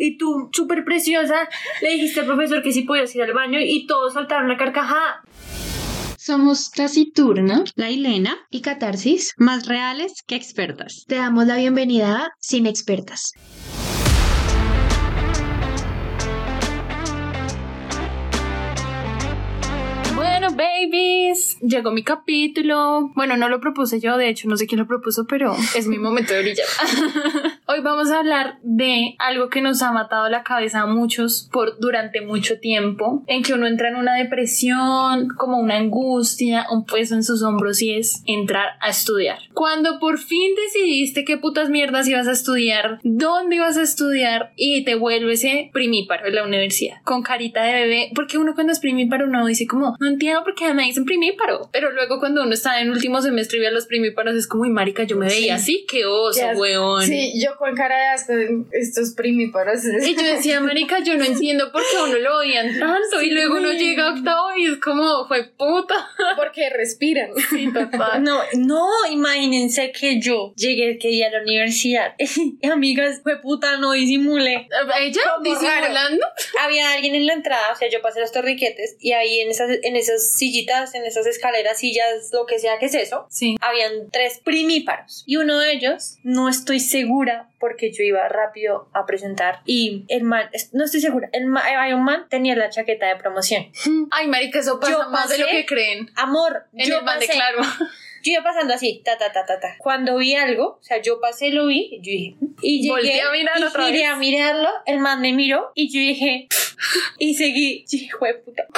y tú, súper preciosa, le dijiste al profesor que sí podías ir al baño y todos saltaron la carcajada. Somos Taciturna, La Hilena, y Catarsis. más reales que expertas. Te damos la bienvenida a Sin Expertas. Babies, llegó mi capítulo. Bueno, no lo propuse yo, de hecho, no sé quién lo propuso, pero es mi momento de brillar. Hoy vamos a hablar de algo que nos ha matado la cabeza a muchos por durante mucho tiempo, en que uno entra en una depresión, como una angustia, un peso en sus hombros y es entrar a estudiar. Cuando por fin decidiste qué putas mierdas ibas a estudiar, dónde ibas a estudiar y te vuelves primíparo en la universidad, con carita de bebé, porque uno cuando es primíparo uno dice como, no entiendo por qué me dicen primíparo, pero luego cuando uno está en último semestre y ve a los primíparos es como, y marica, yo me veía así, qué oso, Ya- weón. Sí, yo con cara de asco, estos primíparos. Y yo decía, marica, yo no entiendo por qué a uno lo odian tanto. y luego uno llega a octavo y es como, fue puta. Porque respiran. Sí, total. No, no, imagínense que yo llegué que día a la universidad. Amigas, fue puta, no disimulé. ¿Ella? ¿Disimulando? Había alguien en la entrada, o sea, yo pasé los torriquetes y ahí en esas, en esas sillitas, en esas escaleras, sillas, lo que sea que es eso, Sí. habían tres primíparos. Y uno de ellos, no estoy segura porque yo iba rápido a presentar y el man, no estoy segura, el man, hay un man tenía la chaqueta de promoción. Ay, marica, eso pasa Yo más de lo pasé- que creen. Amor, En yo el de pasé- claro. Yo iba pasando así, ta, ta, ta, ta, ta. Cuando vi algo, o sea, yo pasé, lo vi, yo dije, y llegué, Volteé a mirar y giré a mirarlo, el man me miró, y yo dije, y seguí, "Hijo de puta.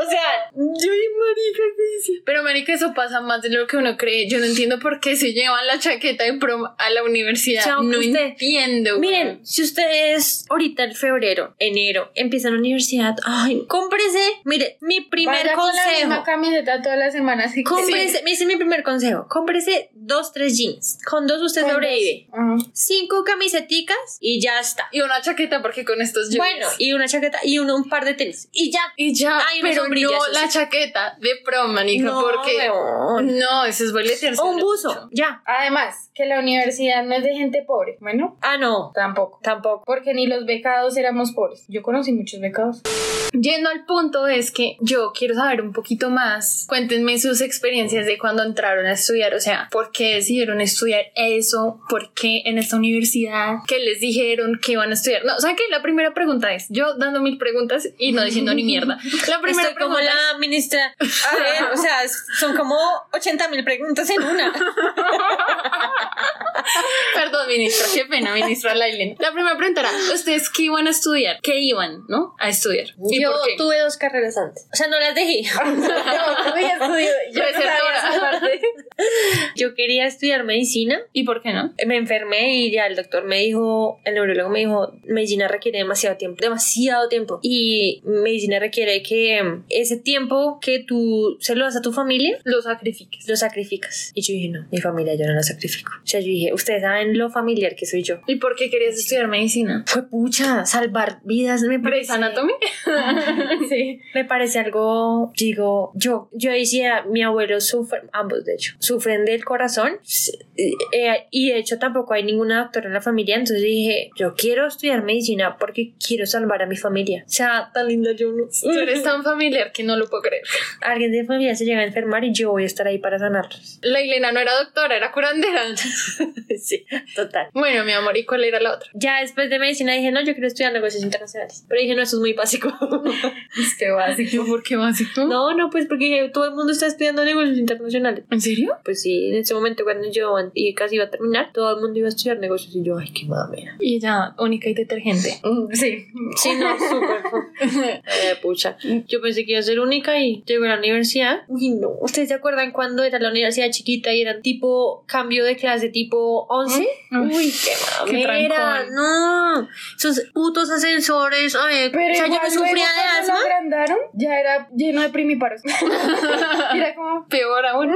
o sea, yo y marica, ¿qué hice? Pero, marica, eso pasa más de lo que uno cree. Yo no entiendo por qué se llevan la chaqueta de prom a la universidad. Chao, no usted- entiendo. Miren, si ustedes ahorita en febrero, enero, empiezan la universidad, ay, cómprese, mire, mi primer Vaya con la misma consejo. camiseta todas las semanas. que- Cómprese, ese es mi primer consejo. Cómprese dos, tres jeans. Con dos usted sobrevive. Ajá. Cinco camiseticas y ya está. Y una chaqueta porque con estos jeans. Bueno, y una chaqueta y un, un par de tenis. Y ya. Y ya, pero no la sí. chaqueta de prom, manica, No, porque... weón. No, eso es boletearse. O un mucho. buzo. Ya. Además, que la universidad no es de gente pobre. Bueno, Ah, no. tampoco. Tampoco. Porque ni los becados éramos pobres. Yo conocí muchos becados. Yendo al punto es que yo quiero saber un poquito más. Cuéntenme sus experiencias de cuando entraron a estudiar, o sea, ¿por qué decidieron estudiar eso? ¿Por qué en esta universidad? ¿Qué les dijeron que iban a estudiar? No, ¿saben qué? La primera pregunta es, yo dando mil preguntas y no diciendo ni mierda. La primera Estoy como pregunta la ministra. A ver, o sea, son como 80 mil preguntas en una. Perdón, ministra, qué pena, ministra Lailen. La primera pregunta era, ¿ustedes qué iban a estudiar? ¿Qué iban, no? A estudiar. ¿Y Yo por qué? tuve dos carreras antes. O sea, no las dejé. No, yo estudio. Yo no sabía Receptora. esa parte. Yo quería estudiar medicina. ¿Y por qué no? Me enfermé y ya el doctor me dijo, el neurólogo me dijo, medicina requiere demasiado tiempo, demasiado tiempo. Y medicina requiere que ese tiempo que tú se lo das a tu familia, Lo sacrifiques. lo sacrificas. Y yo dije, no, mi familia yo no la sacrifico. O sea, yo dije, ustedes saben lo familiar que soy yo. ¿Y por qué querías estudiar medicina? Fue pucha, salvar vidas, me ¿Grey's parece. Anatomy? Sí. Me parece algo, digo, yo, yo decía, mi abuelo sufre, ambos de hecho, sufren del corazón s- eh, y de hecho tampoco hay ninguna doctora en la familia, entonces dije, yo quiero estudiar medicina porque quiero salvar a mi familia. O sea, tan linda yo no. Tú eres tan familiar que no lo puedo creer. Alguien de mi familia se llega a enfermar y yo voy a estar ahí para sanarlos. La Elena no era doctora, era curandera. sí, total. Bueno, mi amor, ¿y cuál era la otra? Ya después de medicina dije, no, yo quiero estudiar negocios internacionales. Pero dije, no, eso es muy básico. Es que básico. ¿Por qué básico? no, no, pues porque todo el mundo está estudiando negocios internacionales. ¿En serio? Pues sí, en ese momento cuando yo casi iba a terminar, todo el mundo iba a estudiar negocios y yo, ay, qué mamera. Y ella, única y detergente. Sí. Sí, no, súper. Eh, pucha. Yo pensé que iba a ser única y llego a la universidad. Uy, no. ¿Ustedes se acuerdan cuando era la universidad chiquita y eran tipo cambio de clase tipo 11? Mm. Uy, qué Qué mamera. trancón. no. Esos putos ascensores. Ay, Pero o sea, yo no sufría de asma. lo agrandaron, ya era lleno de primíparos. era como... Peor aún.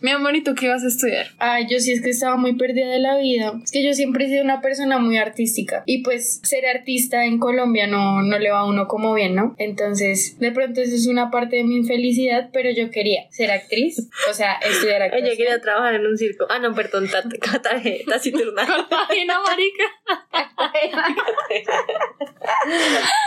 Mi amor, ¿y tú qué vas a estudiar? Ay, yo sí es que estaba muy perdida de la vida. Es que yo siempre he sido una persona muy artística. Y pues ser artista en Colombia no, no le va a uno como bien, ¿no? Entonces, de pronto eso es una parte de mi infelicidad, pero yo quería ser actriz. O sea, estudiar actuación. Ella quería trabajar en un circo. Ah, no, perdón. Cartagena, taciturna. Cartagena, marica.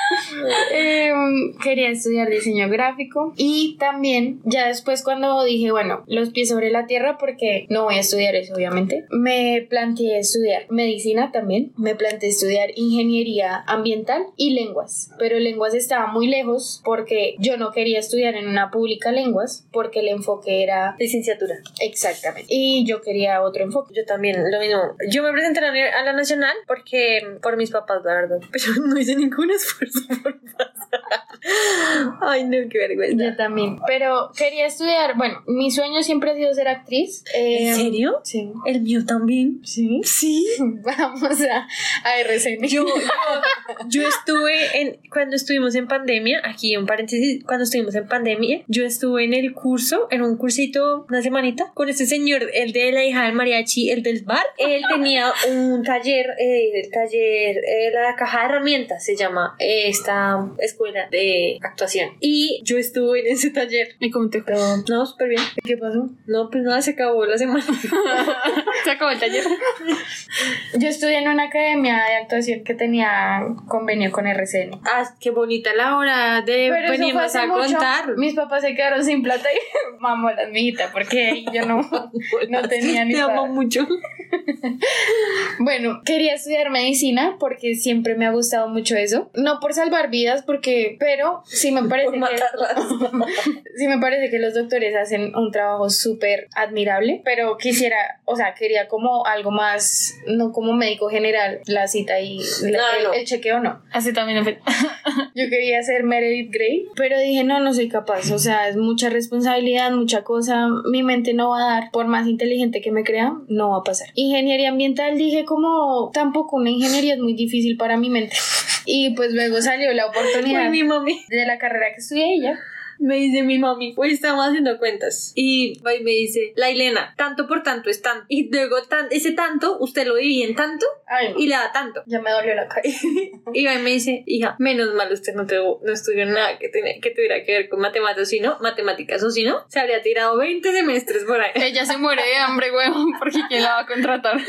Em, quería estudiar diseño gráfico y también ya después cuando dije, bueno, los pies sobre la tierra porque no voy a estudiar eso obviamente, me planteé estudiar medicina también, me planteé estudiar ingeniería ambiental y lenguas, pero lenguas estaba muy lejos porque yo no quería estudiar en una pública lenguas porque el enfoque era Licenciatura. exactamente y yo quería otro enfoque. Yo también, lo mismo. Yo me presenté a la, nacional porque, por mis papás, la verdad. Pero no hice ningún esfuerzo por. Ay, no, qué vergüenza. Yo también, pero quería estudiar, bueno, mi sueño siempre ha sido ser actriz. ¿En Eh, serio? Sí. El mío también. Sí. Sí. Vamos a, a RCN. Yo, yo, yo estuve en, cuando estuvimos en pandemia, aquí un paréntesis, cuando estuvimos en pandemia, yo estuve en el curso, en un cursito, una semanita, con este señor, el de la hija del mariachi, el del bar. Él tenía un taller, eh, el taller, eh, la caja de herramientas se llama eh, esta escuela de actuación. Y yo estuve en ese taller. ¿Y cómo te fue? No, súper bien. ¿Qué pasó? No, pues nada, se acabó la semana. Se acabó el taller. Yo estudié en una academia de actuación que tenía convenio con RCN. ah, qué bonita la hora de Pero hace a mucho. contar. Mis papás se quedaron sin plata y mamolas, mijita, porque yo no, no tenía ni Te amo mucho. Bueno, quería estudiar medicina porque siempre me ha gustado mucho eso. No por salvar vidas, porque, pero sí me parece Por que sí me parece que los doctores hacen un trabajo súper admirable, pero quisiera, o sea, quería como algo más, no como médico general, la cita y la- No, el, no. el chequeo no. Así también Yo quería ser Meredith Grey, pero dije, no, no soy capaz. O sea, es mucha responsabilidad, mucha cosa. Mi mente no va a dar. Por más inteligente que me crea, no va a pasar. Ingeniería ambiental, dije, como tampoco una ingeniería es muy difícil para mi mente. Y pues luego salió la oportunidad Fue mi mami. de la carrera que estudié ya. Me dice mi mami, hoy estamos haciendo cuentas. Y va y me dice, la Elena, tanto por tanto es tanto. Y luego tan, ese tanto, usted lo divide en tanto Ay, y le da tanto. ya me dolió la cabeza. Y va y me dice, hija, menos mal usted no, tuvo- no estudió nada que, tenía- que tuviera que ver con matemáticas, sino matemáticas o si no, se habría tirado 20 semestres por ahí. Ella se muere de hambre, huevón, porque ¿quién la va a contratar?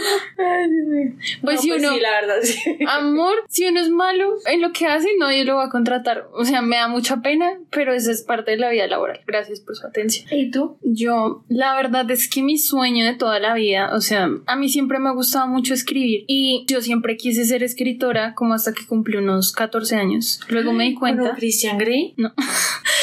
Pues No, si uno, sí, la verdad, sí. amor, si uno es malo en lo que hace, nadie lo va a contratar. O sea, me da mucha pena, pero esa es parte de la vida laboral. Gracias por su atención. ¿Y tú? Yo, la verdad es que mi sueño de toda la vida, o sea, a mí siempre me ha gustado mucho escribir y yo siempre quise ser escritora como hasta que cumplí unos 14 años. Luego me di cuenta. Christian Grey. No.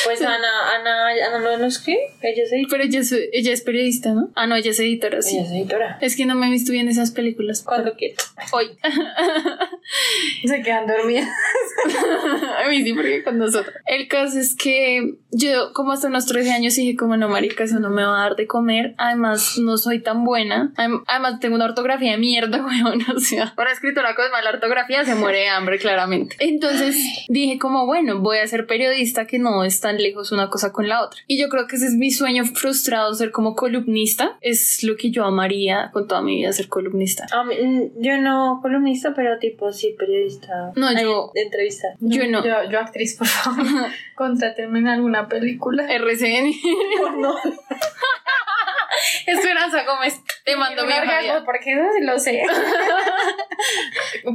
Pues Ana, Ana, Ana no nos qué, ella es editora. Pero ella es, ella es periodista, ¿no? Ah, no, ella es editora, sí. Ella es editora. Es que no me he visto bien esas películas. Cuando quiera. Hoy. Se quedan dormidas. a mí sí, porque con nosotros. El caso es que yo, como hasta unos 13 años, dije, como no, marica, eso no me va a dar de comer. Además, no soy tan buena. Adem- Además, tengo una ortografía de mierda, weón. O sea, una escritora con mala ortografía se muere de hambre, claramente. Entonces, dije, como, bueno, voy a ser periodista que no es tan lejos una cosa con la otra. Y yo creo que ese es mi sueño frustrado, ser como columnista. Es lo que yo amaría con toda mi vida, ser columnista. Mí, mm, yo no columnista, pero tipo sí periodista. No, yo- entrevista. Yo no. Yo, yo actriz, por favor. Contrátenme en alguna película. RCN. No. Esperanza Gómez, te mando mi orgasmo, porque eso sí lo sé.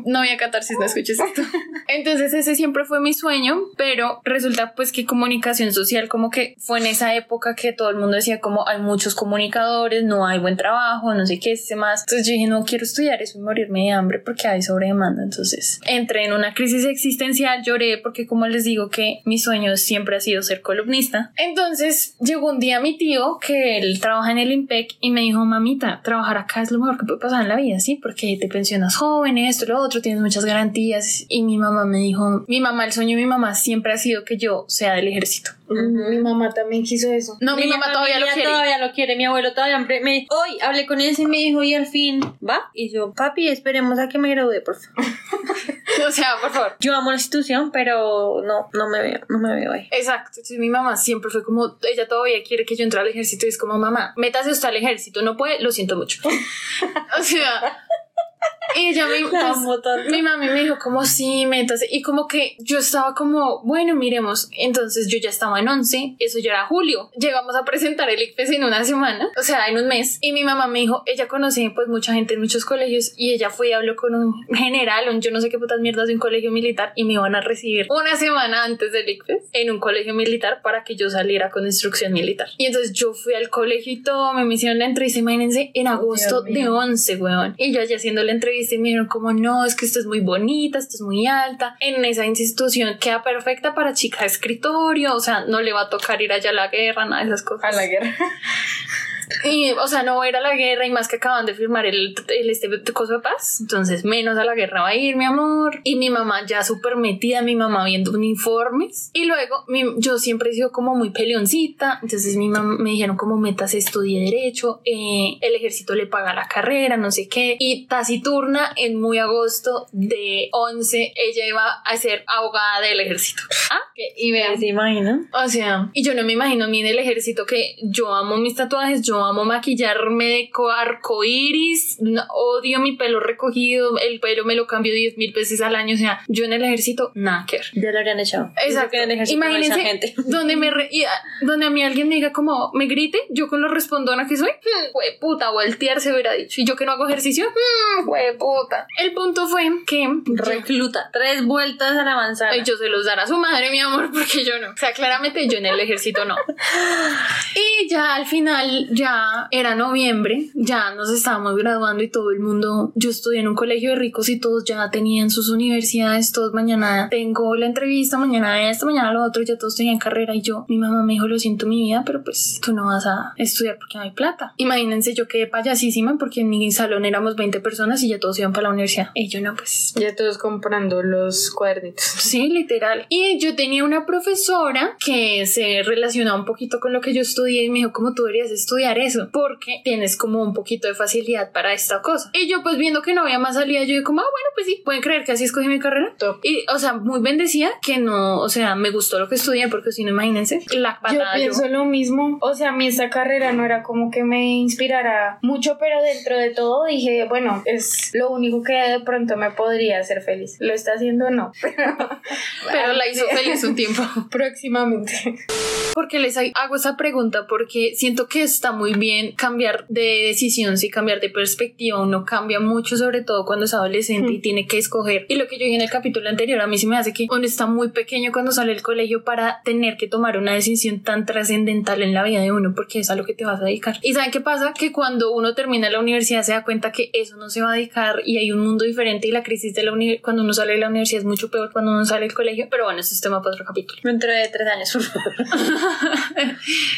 No voy a catarsis, no escuches esto. Entonces ese siempre fue mi sueño, pero resulta pues que comunicación social como que fue en esa época que todo el mundo decía como hay muchos comunicadores, no hay buen trabajo, no sé qué, este más. Entonces yo dije no quiero estudiar eso y morirme de hambre porque hay sobredemanda. Entonces entré en una crisis existencial, lloré porque como les digo que mi sueño siempre ha sido ser columnista. Entonces llegó un día mi tío que él trabaja en el Y me dijo mamita, trabajar acá es lo mejor que puede pasar en la vida, ¿sí? Porque te pensionas joven, esto, lo otro, tienes muchas garantías. Y mi mamá me dijo, mi mamá, el sueño de mi mamá siempre ha sido que yo sea del ejército. Mi mamá también quiso eso. No, mi, mamá todavía lo quiere. todavía lo quiere, mi abuelo todavía me, me- hoy hablé con él y me dijo y al fin va y yo papi esperemos a que me gradúe por favor O sea, por favor. yo amo la institución pero no no me veo no me veo ahí Exacto, entonces mi mamá siempre fue como, ella todavía quiere que yo entre al ejército y es como, mamá, métase usted al ejército, no puede, lo siento mucho. o sea, Y ella me, La pues, mi mami me dijo como sí, métase. Y como que yo estaba como, bueno, miremos. Entonces yo ya estaba en 11, eso ya era julio. Llegamos a presentar el ICFES en una semana, o sea, en un mes. Y mi mamá me dijo, ella conoce pues mucha gente en muchos colegios y ella fue y habló con un general, un yo no sé qué putas mierdas de un colegio militar y me iban a recibir una semana antes del ICFES en un colegio militar para que yo saliera con instrucción militar. Y entonces yo fui al colegio y todo, me hicieron la entrevista, imagínense, en agosto Dios de mío. 11, weón. Y yo allá haciendo la entrevista como, no, es que esto es muy bonita, esto es muy alta. En esa institución queda perfecta para chica de escritorio, o sea, no le va a tocar ir allá a la guerra, nada de esas cosas. A la guerra. Y, o sea, no va a ir a la guerra y más que acaban de firmar el, el este coso de paz. Entonces, menos a la guerra va a ir, mi amor. Y mi mamá ya súper metida, mi mamá viendo uniformes. Y luego, mi- yo siempre he sido como muy peleoncita. Entonces, mi mamá me dijeron como metas, estudie Derecho. eh, el ejército le paga la carrera, no sé qué. Y taciturna, en muy agosto de 11, ella iba a ser abogada del ejército. Ah, y vean. ¿Se imagina? O sea, y yo no me imagino a mí en el ejército que yo amo mis tatuajes, yo amo maquillarme de co- arcoíris, no- odio mi pelo recogido, el pelo me lo cambio 10 mil veces al año, o sea, yo en el ejército, nada que ver. Ya lo habrían echado. Exacto. En el Imagínense gente. donde me re- y, ah, donde a mí alguien me diga como me grite, yo con lo respondona que soy, hmm, "Jue puta, voltear se hubiera dicho. Y yo que no hago ejercicio, hmm, puta. El punto fue que Recluta. Tres vueltas a la manzana. Ay, yo se los dará a su madre, mi amor, porque yo no. O sea, claramente yo en el ejército no. Y ya al final, ya era noviembre, ya nos estábamos graduando y todo el mundo, yo estudié en un colegio de ricos y todos ya tenían sus universidades, todos mañana tengo la entrevista, mañana esto, mañana lo otro, ya todos tenían carrera y yo, mi mamá me dijo, lo siento mi vida, pero pues tú no vas a estudiar porque no hay plata. Imagínense, yo quedé payasísima porque en mi salón éramos 20 personas y ya todos iban para la universidad. Y yo no, pues Ya todos comprando los cuadernitos. Sí, literal. Y yo tenía una profesora que se relacionaba un poquito con lo que yo estudié y me dijo, ¿cómo tú deberías estudiar eso? Porque tienes como un poquito de facilidad para esta cosa. Y yo pues viendo que no había más salida, yo como, ah, bueno, pues sí, pueden creer que así escogí mi carrera. Top. Y, o sea, muy bendecida que no, o sea, me gustó lo que estudié porque si no, imagínense, la Yo patada yo. pienso lo mismo. O sea, a mí esta carrera no era como que me inspirara mucho, pero dentro de todo dije, bueno, es lo único que de pronto me podría hacer feliz. ¿Lo está haciendo? No. Pero la hizo feliz un tiempo. Próximamente. porque les hago esa pregunta? Porque siento que está muy bien cambiar de decisión, si cambiar de perspectiva, uno cambia mucho, sobre todo cuando es adolescente y tiene que escoger. Y lo que yo dije en el capítulo anterior, a mí sí me hace que uno está muy pequeño cuando sale del colegio para tener que tomar una decisión tan trascendental en la vida de uno, porque es a lo que te vas a dedicar. ¿Y saben qué pasa? Que cuando uno termina la universidad se da cuenta que eso no se va a dedicar y hay un mundo diferente y la crisis de la universidad, cuando uno sale de la universidad es mucho peor cuando uno sale del colegio. Pero bueno, ese es tema para otro capítulo. Dentro de tres años, por favor.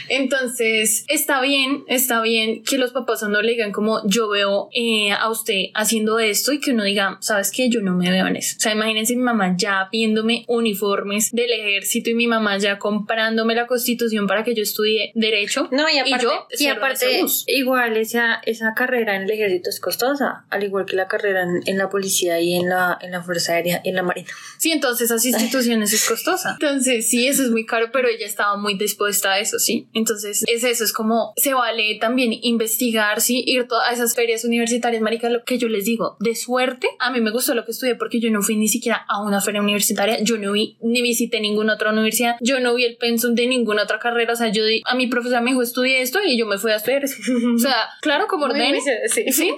Entonces, está bien, está bien que los papás a uno le digan como yo veo eh, a usted haciendo esto y que uno diga, sabes que yo no me veo en eso. O sea, imagínense mi mamá ya viéndome uniformes del ejército y mi mamá ya comprándome la constitución para que yo estudie derecho. No, y aparte, yo y aparte igual esa, esa carrera en el ejército es costosa, al igual que la carrera en, en la policía y en la, en la Fuerza Aérea y en la Marina. Sí, entonces esas instituciones es costosa. Entonces, sí, eso es muy caro, pero ella estaba muy dispuesta a eso, sí. Entonces, es eso, es como se vale también investigar, sí, ir todas esas ferias universitarias, marica, lo que yo les digo, de suerte, a mí me gustó lo que estudié porque yo no fui ni siquiera a una feria universitaria, yo no vi, ni visité ninguna otra universidad, yo no vi el pensum de ninguna otra carrera, o sea, yo di, a mi profesor me dijo, estudié esto y yo me fui a estudiar. O sea, claro, como muy- sí. Sí.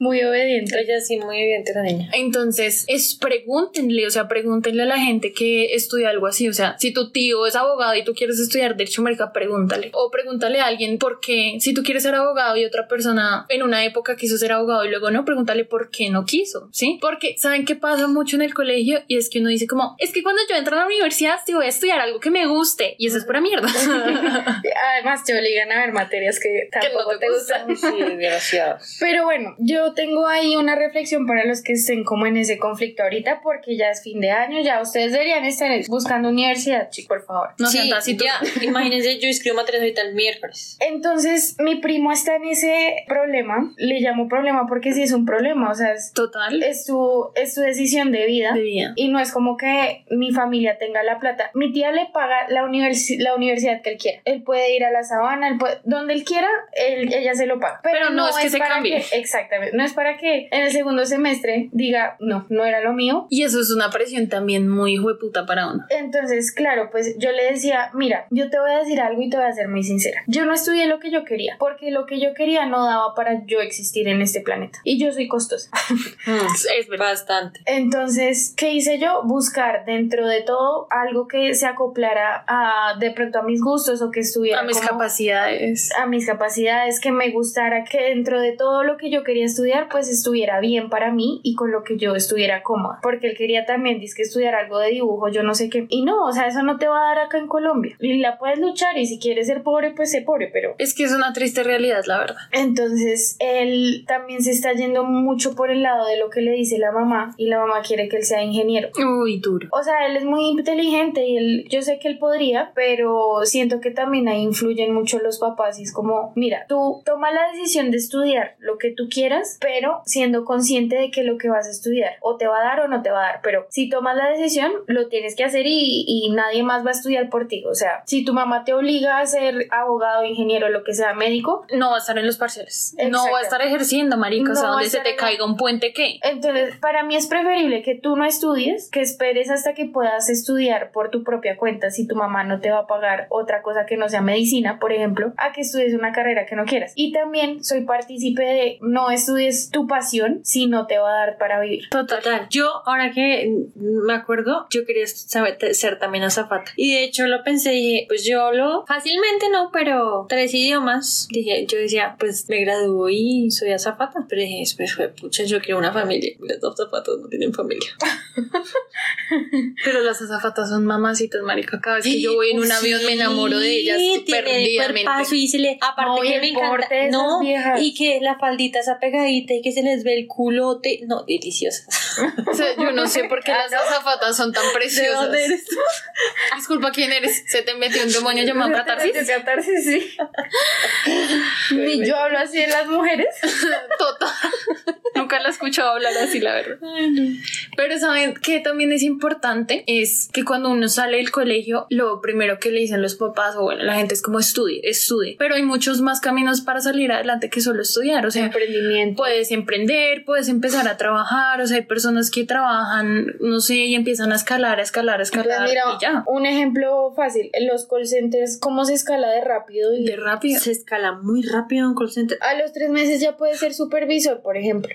Muy obediente. Ella sí, muy evidente la niña. Entonces, es pregúntenle, o sea, pregúntenle a la gente que estudia algo así. O sea, si tu tío es abogado y tú quieres estudiar Derecho América, pregúntale. O pregúntale a alguien por qué, si tú quieres ser abogado y otra persona en una época quiso ser abogado y luego no, pregúntale por qué no quiso, ¿sí? Porque, ¿saben qué pasa mucho en el colegio? Y es que uno dice como, es que cuando yo entro a la universidad, sí voy a estudiar algo que me guste. Y eso es pura mierda. Además, te obligan a ver materias que tampoco no te te gustan. Sí, desgraciado. Pero bueno, yo tengo ahí una reflexión para los que estén como en ese conflicto ahorita, porque ya es fin de año, ya ustedes deberían estar buscando universidad, chicos, por favor. No sí, sean ya, imagínense, yo escribo materias ahorita el miércoles. Entonces, mi primo está en ese problema. Le llamo problema porque sí es un problema. O sea, es, Total. es, su, es su decisión de vida. De vida. Y no es como que mi familia tenga la plata. Mi tía le paga la, universi- la universidad que él quiera. Él puede ir a la sabana, él puede, donde él quiera, él- ella se lo paga. Pero no es que se para cambie. que- exactamente. No es para que en el segundo semestre diga, no, no era lo mío. Y eso es una presión también muy hueputa para uno. Entonces, claro, pues yo le decía, mira, yo te voy a decir algo y te voy a ser muy sincera. Yo no estudié lo que yo quería, porque lo que yo quería no daba para yo existir en este planeta. Y yo soy costosa. Es verdad. Bastante. Entonces, ¿qué hice yo? Buscar dentro de todo algo que se acoplara a de pronto a mis gustos o que estuviera A mis como- capacidades. a mis capacidades, que me gustara, que dentro de todo lo que yo quería estudiar, pues estuviera bien para mí y con lo que yo estuviera cómoda. Porque él quería también, que estudiar algo de dibujo, yo no sé qué. Y no, o sea, eso no te va a dar acá en Colombia. Y la puedes luchar y si quieres ser pobre, pues sé pobre, pero... Es que es una triste realidad, la verdad. Entonces, él también se está yendo mucho por el lado de lo que le dice la mamá y la mamá quiere que él sea ingeniero. Uy, duro. O sea, él es muy inteligente y él, yo sé que él podría, pero siento que también ahí influyen mucho los papás y es como, mira, tú toma la decisión de estudiar lo que tú quieras, pero siendo consciente de que lo que vas a estudiar o te va a dar o no te va a dar, pero si tomas la decisión, lo tienes que hacer y, y nadie más va a estudiar por ti. O sea, si tu mamá te obliga a ser abogado, ingeniero, lo que sea, médico, No va a estar en los parciales. No va a estar ejerciendo, marica. o sea, No va a donde se te en- caiga un puente, ¿qué? Entonces, para mí es preferible que tú no estudies, que esperes hasta que puedas estudiar por tu propia cuenta si tu mamá no te va a pagar otra cosa que no sea medicina, por ejemplo, a que estudies una carrera que no quieras. Y también soy partícipe de no estudies tu pasión si no te va a dar para vivir. Total. Yo, ahora que me acuerdo, yo quería saber- ser también azafata. Y de hecho lo pensé, dije, pues yo hablo fácilmente, no, pero tres idiomas. Dije, yo decía, pues me graduó y soy azafata. Pero dije, después fue, pucha, yo quiero una familia. Las azafatas no tienen familia. Pero las azafatas son mamacitas, marica. Cada vez que yo voy en un avión me enamoro de ellas Sí, tiene el perdidamente. cuerpazo y se le, aparte No, que me encanta, no, viejas. y que la faldita está pegadita y que se les ve el culote, no, deliciosa. O sea, yo no sé por qué las azafatas son tan preciosas. ¿De dónde eres tú? Disculpa, ¿quién eres? ¿Se te metió un demonio llamado catarsis? Catarsis, sí. Ni yo hablo así de las mujeres. Total. Nunca la he escuchado hablar así, la verdad. Pero saben que también es importante es que cuando uno sale del colegio, lo primero que le dicen los papás o bueno, la gente es como estudie, estudie. Pero hay muchos más caminos para salir adelante que solo estudiar. O sea, Emprendimiento. puedes emprender, puedes empezar a trabajar. O sea, hay personas que trabajan, no sé, y empiezan a escalar, a escalar, a Pues escalar mira, y ya. un ejemplo fácil, en los call centers, ¿cómo se escala de rápido? Y De rápido. Se escala muy rápido en un call center. a los tres meses ya puedes ser supervisor, por ejemplo.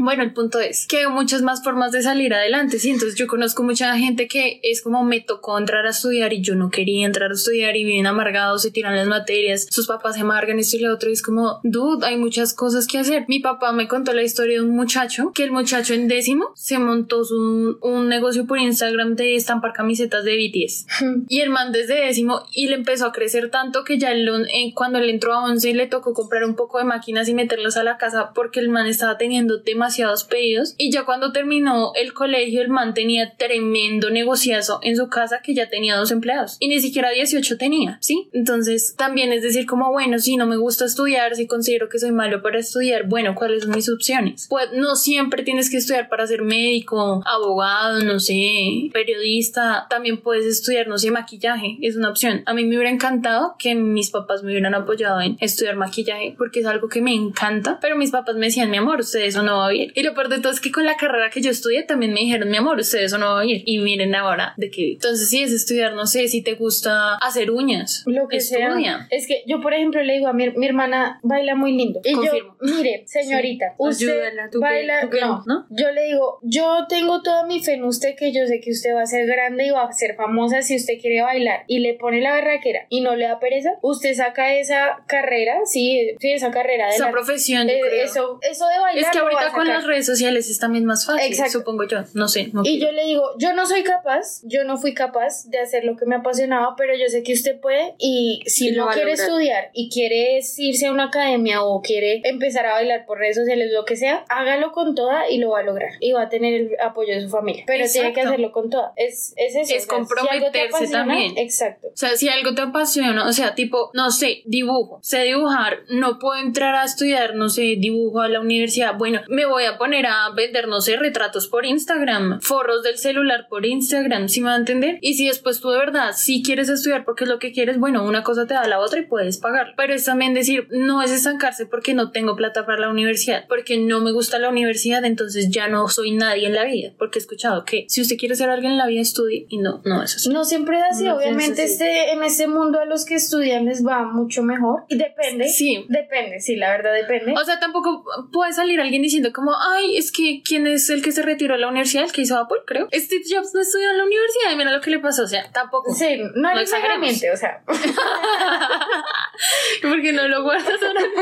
Bueno, el punto es que hay muchas más formas de salir adelante, sí. Entonces yo conozco mucha gente que es como me tocó entrar a estudiar y yo no quería entrar a estudiar y viven amargados, se tiran las materias, sus papás se amargan esto y lo otro y es como, dude, hay muchas cosas que hacer. Mi papá me contó la historia de un muchacho, que el muchacho en décimo se montó su, un negocio por Instagram de estampar camisetas de BTS. Y el man desde décimo y le empezó a crecer tanto que ya el eh, cuando él entró a 11 le tocó comprar un poco de máquinas y meterlas a la casa porque el man estaba teniendo demasiados pedidos y ya cuando terminó el colegio el man tenía tremendo negociazo en su casa que ya tenía dos empleados y ni siquiera 18 tenía, ¿sí? Entonces también es decir como bueno, si no me gusta estudiar, si considero que soy malo para estudiar, bueno, ¿cuáles son mis opciones? Pues no siempre tienes que estudiar para ser médico, abogado, no sé, periodista, también puedes estudiar, no sé, maquillaje, es una opción. A mí me hubiera encantado que mis papás me hubieran apoyado en estudiar maquillaje porque es algo que me encanta, pero mis papás me decían, mi amor, usted eso no va bien. Y lo peor de todo es que con la carrera que yo estudié también me dijeron, mi amor, usted eso no va bien. Y miren ahora de qué. Entonces, si es estudiar, no sé, si te gusta hacer uñas, Lo que estudia. sea. Es que yo, por ejemplo, le digo a mi, mi hermana, baila muy lindo. Y Confirmo. yo, mire, señorita, usted Ayúdala, tú que- baila. que no, no, ¿no? Yo le digo, yo tengo toda mi fe en usted, que yo sé que usted va a ser grande y va a ser famosa si usted quiere bailar y le pone la berraquera y no le da pereza. Usted saca esa carrera, sí, sí, esa carrera de Esa la- profesión, yo creo. eso, eso de bailar. Es que ahorita con las redes sociales es también más fácil, Exacto. supongo yo, no sé. no Y yo le digo, yo no soy capaz, yo no fui capaz de hacer lo que me apasionaba, pero yo sé que usted puede y si no quiere lograr. estudiar y quiere irse a una academia o quiere empezar a bailar por redes sociales, lo que sea, hágalo con toda y lo va a lograr y va a tener el apoyo de su familia. Pero tiene que hacerlo con toda. Es, es eso. Es o sea, si algo te comprometerse apasiona, también. Exacto. O sea, si algo te apasiona, o sea, tipo, no sé, dibujo, sé dibujar, no puedo entrar a estudiar, no sé, dibujo a la universidad. Bueno, me voy a poner a vender, no sé, retratos por Instagram, forros del celular por Instagram, ¿sí me va a entender? Y si después tú de verdad sí quieres estudiar porque es lo que quieres, bueno, una cosa te da la otra y puedes pagar. Pero es también decir, no es estancarse porque no tengo plata para la universidad, porque no me gusta la universidad, entonces ya no soy nadie en la vida, porque he escuchado que si usted quiere ser alguien en la vida, estudie y no, no es así. No siempre es así, No obviamente así. este, en este mundo a los que estudian les va mucho mejor. Y depende. Sí. Depende, sí, la verdad depende. O sea, tampoco puede salir alguien diciendo como, ay, es que ¿quién es el que se retiró de la universidad? El que hizo Apple, creo. Steve Jobs no estudió en la universidad y mira lo que le pasó. O sea, tampoco. Sí, no, No exageremos. o sea. Porque no lo guardas ahora.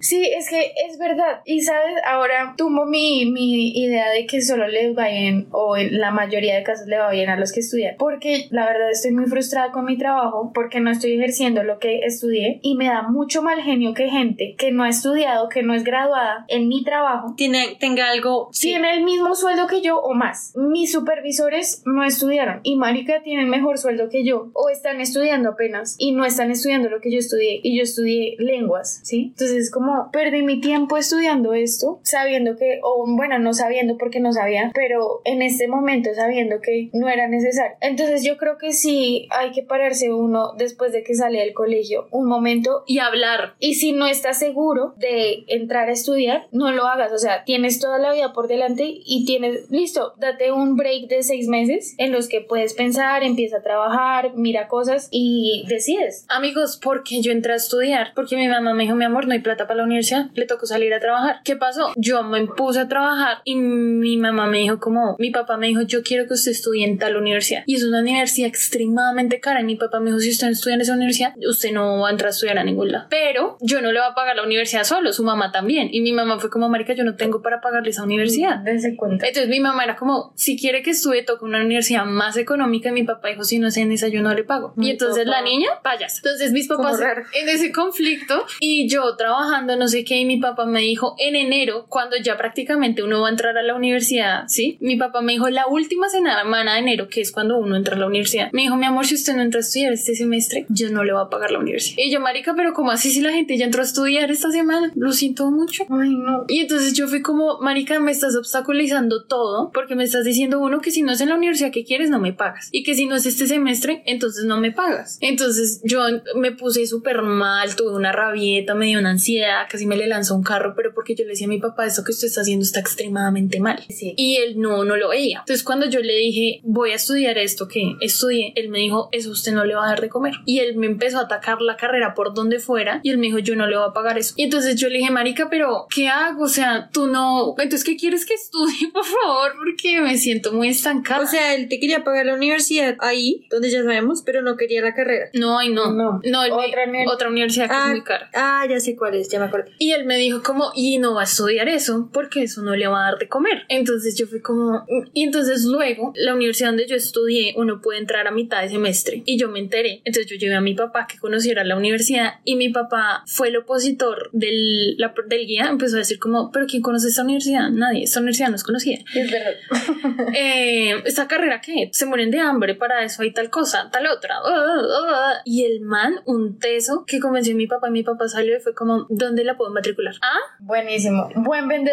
Sí, es que es verdad. Y sabes, ahora tomo mi, mi idea de que solo les va bien, o en la mayoría de casos le va bien a los que estudian. Porque la verdad estoy muy frustrada con mi trabajo, porque no estoy ejerciendo lo que estudié. Y me da mucho mal genio que gente que no ha estudiado, que no es graduada en mi trabajo, Tiene, tenga algo. Sí. tiene el mismo sueldo que yo o más. Mis supervisores no estudiaron y marica tienen mejor sueldo que yo o están estudiando apenas y no están estudiando lo que yo estudié y yo estudié lenguas, ¿sí? Entonces es como perdí mi tiempo estudiando esto, sabiendo que o bueno, no sabiendo porque no sabía, pero en este momento sabiendo que no era necesario. Entonces yo creo que sí hay que pararse uno después de que sale del colegio un momento Y hablar. y si no estás seguro de entrar a estudiar, no lo hagas. O sea, tienes toda la vida por delante y tienes, listo, date un break de seis meses en los que puedes pensar, empieza a trabajar, mira cosas y decides. Amigos, porque yo entré a estudiar? Porque mi mamá me dijo, mi amor, no hay plata para la universidad, le tocó salir a trabajar. ¿Qué pasó? Yo me puse a trabajar y mi mamá me dijo como, mi papá me dijo, yo quiero que usted estudie en tal universidad. Y es una universidad extremadamente cara. Y mi papá me dijo, si usted no estudia en esa universidad, usted no va a entrar a estudiar a ningún lado. Pero yo no le voy a pagar la universidad solo, su mamá también. Y mi mamá fue como, marica, yo no tengo para pagarle esa universidad. Desde cuenta. Entonces mi mamá era como, si quiere que estudie, toca una universidad más económica. Y mi papá dijo, si no es en esa, yo no le pago. y Ay, entonces papá. la niña, payas. Entonces mis papás en ese conflicto y yo trabajando, no sé qué, y mi papá me dijo en enero, cuando ya prácticamente uno va a entrar a la universidad, ¿sí? Mi papá me dijo la última semana de enero, que es cuando uno entra a la universidad, me dijo, mi amor, si usted no entra a estudiar este semestre, yo no le voy a pagar la universidad. Y yo, marica, pero como así si la gente ya entró a estudiar esta semana? Lo siento mucho. Ay, no. Y entonces yo fui como, marica, me estás obstaculizando todo porque me estás diciendo uno que si no es en la universidad que quieres no me pagas y que si no es este semestre entonces no me pagas. Entonces yo me puse súper mal, tuve una rabieta, me dio una ansiedad, casi me le lanzó un carro, pero porque yo le decía a mi papá, esto que usted está haciendo está extremadamente mal. Sí. Y él no, no lo veía. Entonces cuando yo le dije, voy a estudiar esto que estudié, él me dijo, eso usted no le va a dar de comer. Y él me empezó a atacar la carrera por donde fuera y él me dijo, yo no le voy a pagar eso. Y entonces yo le dije, marica, pero ¿qué hago? O sea, tú no... Entonces, ¿qué quieres que estudie, por favor? Porque me siento muy estancada. O sea, él te quería pagar la universidad ahí, donde ya sabemos, pero no quería la carrera. no, ay, no. No. No, él Otra universidad. otra universidad que es muy cara. ah, ya sé cuál es, ya me acordé. Y él me dijo como, y no va a estudiar eso porque eso no le va a dar de comer. Entonces yo fui como, y entonces luego, la universidad donde yo estudié, uno puede entrar a mitad de semestre. Y yo me enteré. Entonces yo llevé a mi papá que conociera la universidad y mi papá fue el opositor del, la- del guía. Empezó a decir como, pero ¿quién conoce esta universidad? Nadie, esta universidad no es conocida. Es verdad. eh, esta carrera que se mueren de hambre para eso hay tal cosa, tal otra. uh, uh, uh. Y el man, un teso que convenció a mi papá y mi papá salió y fue como, ¿dónde la puedo matricular? Ah, Buenísimo. Buen vendedor.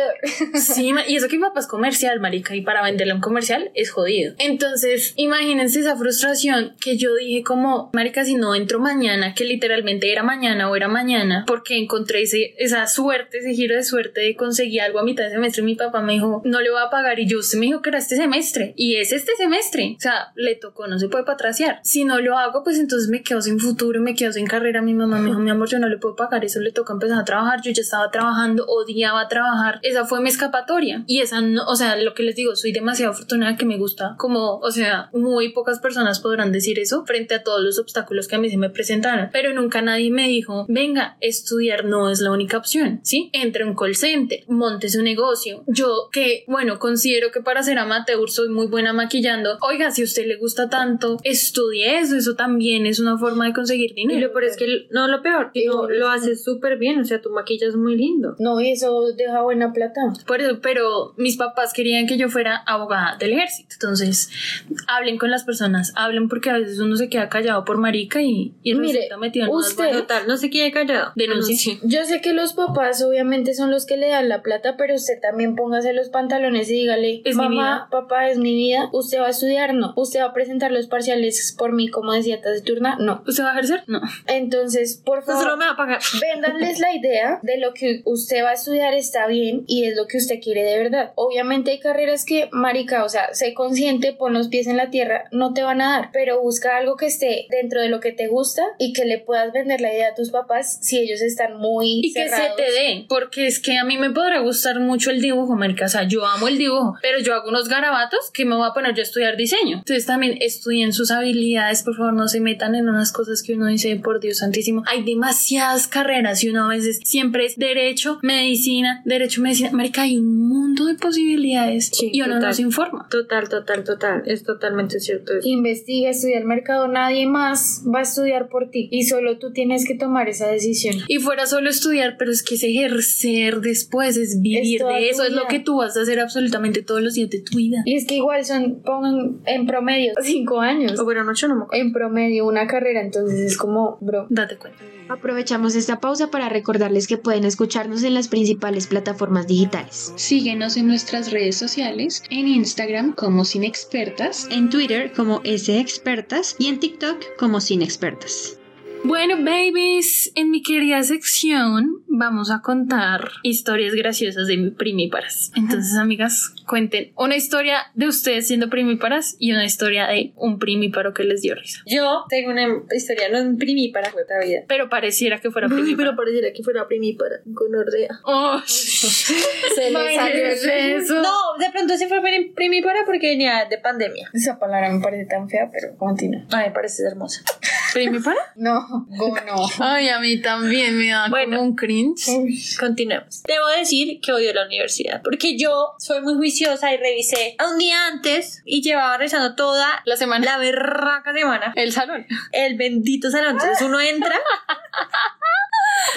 Sí, ma- y eso que mi papá es comercial, marica, y para venderle a un comercial es jodido. Entonces, imagínense esa frustración que yo dije como, marica, si no entro mañana, que literalmente era mañana o era mañana, porque encontré ese, esa suerte, ese giro de suerte de conseguir algo a mitad de semestre, mi papá me dijo, no le voy a pagar, y yo, usted me dijo que era este semestre, y es este semestre, o sea, le tocó, no se puede patraciar. Si no lo hago, pues entonces me quedo sin futuro, me quedo sin carrera, mi mamá me dijo, mi amor, yo no le puedo pagar eso, le toca empezar a trabajar. Yo ya estaba trabajando, odiaba trabajar. Esa fue mi escapatoria. Y esa no, o sea, lo que les digo, soy demasiado afortunada que me gusta. Como, o sea, muy pocas personas podrán decir eso frente a todos los obstáculos que a mí se me presentaron. Pero nunca nadie me dijo, venga, estudiar no es la única opción, ¿sí? Entre un call center, monte su negocio. Yo que, bueno, considero que para ser amateur soy muy buena maquillando. Oiga, si a usted le gusta tanto, estudie eso, eso también es una forma de conseguir Y dinero. lo peor es que, no, lo peor, que no, lo haces súper bien, o sea, tu maquillaje es muy lindo. No, y eso deja buena plata. Por eso, pero mis papás querían que yo fuera abogada del ejército. Entonces, hablen con las personas, hablen porque a veces uno se queda callado por marica y, y Mire, resulta metido en usted-. Total, no se quede callado. Denuncie. Yo sé que los papás obviamente son los que le dan la plata, pero usted también póngase los pantalones y dígale, Es mamá, papá, es mi vida, usted va a estudiar, no, usted va a presentar los parciales por mí como decía taciturna, no. ¿Usted va a ejercer? No. Entonces, por favor, no me va a pagar. Véndanles la idea de lo que usted va a estudiar está bien y es lo que usted quiere de verdad. Obviamente hay carreras que, marica, o sea, sé consciente, pon los pies en la tierra, no te van a dar, pero busca algo que esté dentro de lo que te gusta y que le puedas vender la idea a tus papás si ellos están muy Y que se cerrados. te dé, porque es que a mí me podrá gustar mucho el dibujo, marica, o sea, yo amo el dibujo, pero yo hago unos garabatos que me voy a poner yo a estudiar diseño. Entonces también estudien sus habilidades, por favor, no se metan en unas cosas que uno dice, por Dios santísimo, hay demasiadas carreras y uno a veces siempre es derecho, medicina, derecho, medicina, marica, hay un mundo de posibilidades Sí, y uno total. no se informa. Total, total, total. Es totalmente cierto eso. Investiga, estudia el mercado, nadie más va a estudiar por ti y solo tú tienes que tomar esa decisión. Y fuera solo estudiar, pero es que es ejercer después, es vivir de eso, es lo que tú vas a hacer absolutamente todos los días de tu vida. Y es que igual son, pongan en promedio, cinco años. O bueno, no, yo no me acuerdo. En promedio una carrera, entonces es como, bro, Date cuenta. Aprovechamos esta pausa para recordarles que pueden escucharnos en las principales plataformas digitales. Síguenos en nuestras redes sociales, en Instagram como Sin Expertas. En Twitter como S Expertas y en TikTok como Sin Expertas. Bueno, babies, en mi querida sección vamos a contar historias graciosas de mi primíparas. Entonces, amigas, cuenten una historia de ustedes siendo primíparas y una historia de un primíparo que les dio risa. Yo tengo una historia, no imprimí para otra vida. Pero pareciera que fuera Uy, primípara. pero pareciera que fuera primípara con ordea. Oh, se le salió eso. No, de pronto sí fue prim- primípara porque venía de pandemia. Esa palabra me parece tan fea, pero continúa. Ay, me parece hermosa. ¿Primípara? No, go no. Ay, a mí también me da Bueno. como un cringe. Continuemos. Debo decir que odio la universidad porque yo soy muy juiciosa y revisé a un día antes y llevaba revisando toda La semana. la berraca semana El salón. el bendito salón. Entonces uno entra,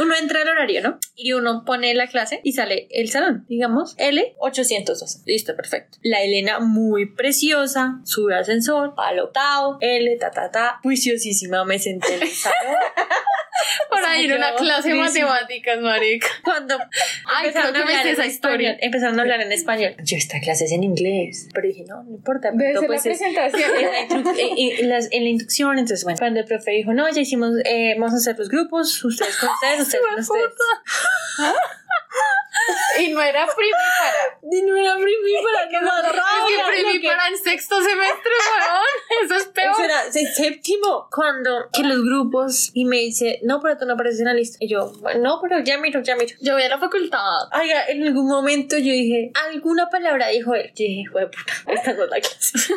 uno entra al horario, ¿no? Y uno pone la clase y sale el salón, digamos, L802. Listo, perfecto. La Elena muy preciosa, sube al ascensor, al L, ta, ta, ta, juiciosísima, me senté en el salón. Para ir a una clase de matemáticas, marica. Cuando Ay, empezaron creo a que hablar esa historia. español, empezaron a hablar en español. Yo, esta clase es en inglés. Pero dije, no, no importa. de Debe ser la pues, es- presentación. la, en la inducción, entonces, bueno, cuando el profe dijo, no, ya hicimos, eh, vamos a hacer los grupos, ustedes con ustedes, ustedes con ustedes. Y no era primípara. Y no era primípara, qué más Es que primípara en sexto semestre, weón. Eso es peor. Eso era de séptimo, cuando que los grupos y me dice, no, pero tú no apareces en la lista. Y yo, "Bueno, no, pero ya miro, ya miro. Yo voy a la facultad. Oiga, en algún momento yo dije, alguna palabra dijo él. Yo dije, "Jue puta, esta no es la clase.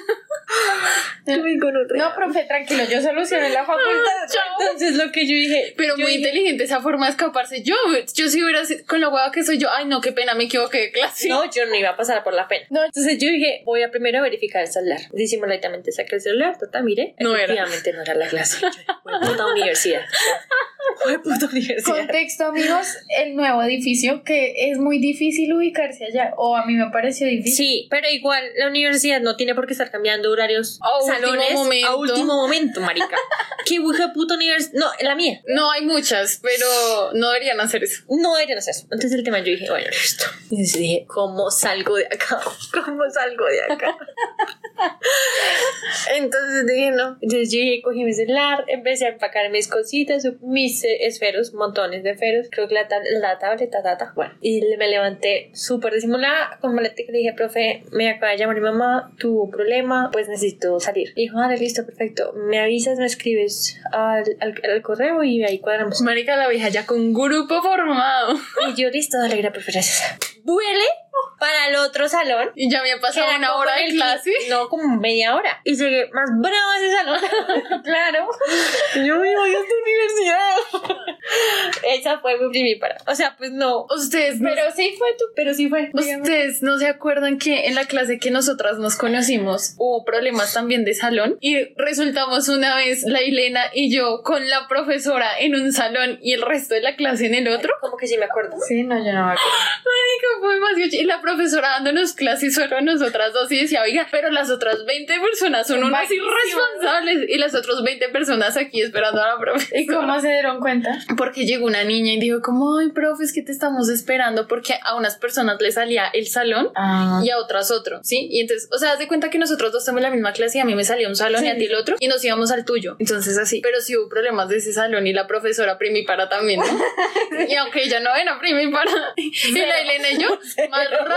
No, profe, tranquilo, yo solucioné la facultad. Entonces lo que yo dije. Pero yo muy dije, inteligente esa forma de escaparse. Yo, yo si hubiera sido con la hueva que soy yo, ay no, qué pena, me equivoqué de clase. No, yo no iba a pasar por la pena. No, entonces yo dije, voy a primero verificar el celular. Disimuladamente saqué el celular, total, mire. No era. efectivamente no era la clase. Yo dije, "Jue puta universidad. Fue puta universidad. Contexto, amigos, el nuevo edificio que es muy difícil ubicarse allá, o a mí me pareció difícil. Sí, pero igual la universidad no tiene por qué estar cambiando horarios A último momento. a último momento, marica. Qué hija puta universidad. No, la mía. No hay muchas, pero no deberían hacer eso. No deberían hacer eso. Entonces el tema yo dije, bueno, listo. Entonces dije, ¿cómo salgo de acá? ¿Cómo salgo de acá? Entonces dije, no. Entonces yo llegué, cogí mi celular, empecé a empacar mis cositas, mis eh, esferos, montones de esferos. Creo que la, tab- la tableta, tata. Bueno, y me levanté súper disimulada con maleta y le dije, profe, me acaba de llamar mi mamá, tuvo un problema, pues necesito salir. Y dijo, vale, listo, perfecto. Me avisas, me escribes al, al, al correo y ahí cuadramos. Marica, la vieja ya con un grupo formado. Y yo, listo, dale, gracias, gracias. Vuele para el otro salón. Y ya había pasado una hora de clase. No, como media hora. Y llegué más bravo a ese salón. Claro. Yo me voy a esta universidad. Esa fue mi primípara. O sea, pues no. Ustedes no, Pero sí fue tu. Pero sí fue. ustedes no se acuerdan que en la clase que nosotras nos conocimos hubo problemas también de salón y resultamos una vez la Elena y yo con la profesora en un salón y el resto de la clase en el otro. Como que sí me acuerdo. Sí, no, yo no me acuerdo. Fue demasiado Y la profesora dándonos clases solo a nosotras dos y decía, oiga, pero las otras 20 personas son unas irresponsables y las otras 20 personas aquí esperando a la profesora. ¿Y cómo se dieron cuenta? Porque llegó una niña y dijo como, ay, profe, es que te estamos esperando porque a unas personas les salía el salón Ah. y a otras otro, ¿sí? Y entonces, o sea, haz de cuenta que nosotros dos tenemos la misma clase y a mí me salía un salón y a ti el otro y nos íbamos al tuyo. Entonces así, pero sí hubo problemas de ese salón y la profesora primipara también, ¿no? y aunque ella no era primipara, y la Elena y yo, más raro.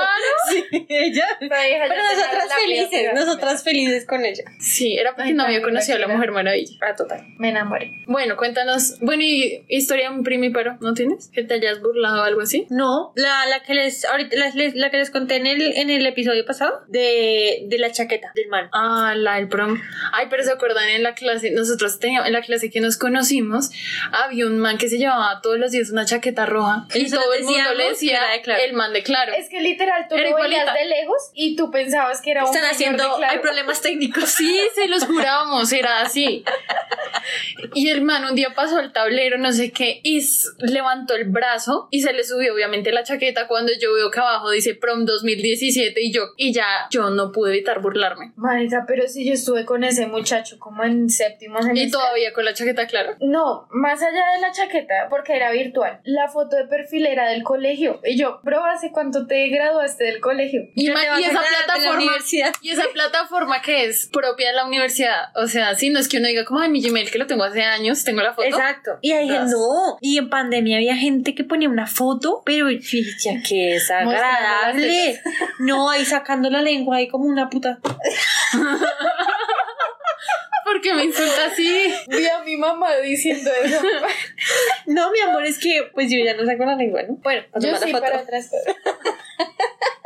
Sí, ella. Pero tenía nosotras vida felices, nosotras felices con ella. Sí, era porque Ay, no había conocido a la. Mujer Maravilla. Ah, total. Me enamoré. Bueno, cuéntanos, bueno, y historia un primiparo, ¿no tienes? Que te hayas burlado o algo así. No, la, la que les ahorita la, la que les conté en el, en el episodio pasado de, de la chaqueta del man. Ah, la del prom. Ay, pero se acuerdan en la clase, nosotros teníamos, en la clase que nos conocimos, había un man que se llevaba todos los días una chaqueta roja. Y Y todo el mundo le decía de el man de claro. Es que literal tú Era lo veías de lejos y tú pensabas que era un Están haciendo, de Claro. hay problemas técnicos. Sí, se los jurábamos, era así. Y el man un día pasó al tablero, no sé qué, y levantó el brazo y se le subió obviamente la chaqueta cuando yo veo que abajo dice prom 2017 y yo, y ya yo no pude evitar burlarme. Marica, pero si yo estuve con ese muchacho como en séptimo semestre. Y todavía con la chaqueta, claro. No, más allá de la chaqueta, porque era virtual. La foto de perfil era del colegio. Y yo, bro, ¿hace cuánto te graduaste del colegio? Y, Ya ma- te vas y a esa plataforma y esa plataforma que es propia de la universidad o sea sí no es que uno diga como ay mi Gmail que lo tengo hace años tengo la foto Exacto. Y ahí Tras. no. Y en pandemia había gente que ponía una foto, pero fíjate que es agradable. No, ahí sacando la lengua ahí como una puta. porque me insulta así Vi a mi mamá diciendo eso. No, mi amor, es que pues yo ya no saco la lengua, ¿no? Bueno, yo sí foto. para otras cosas.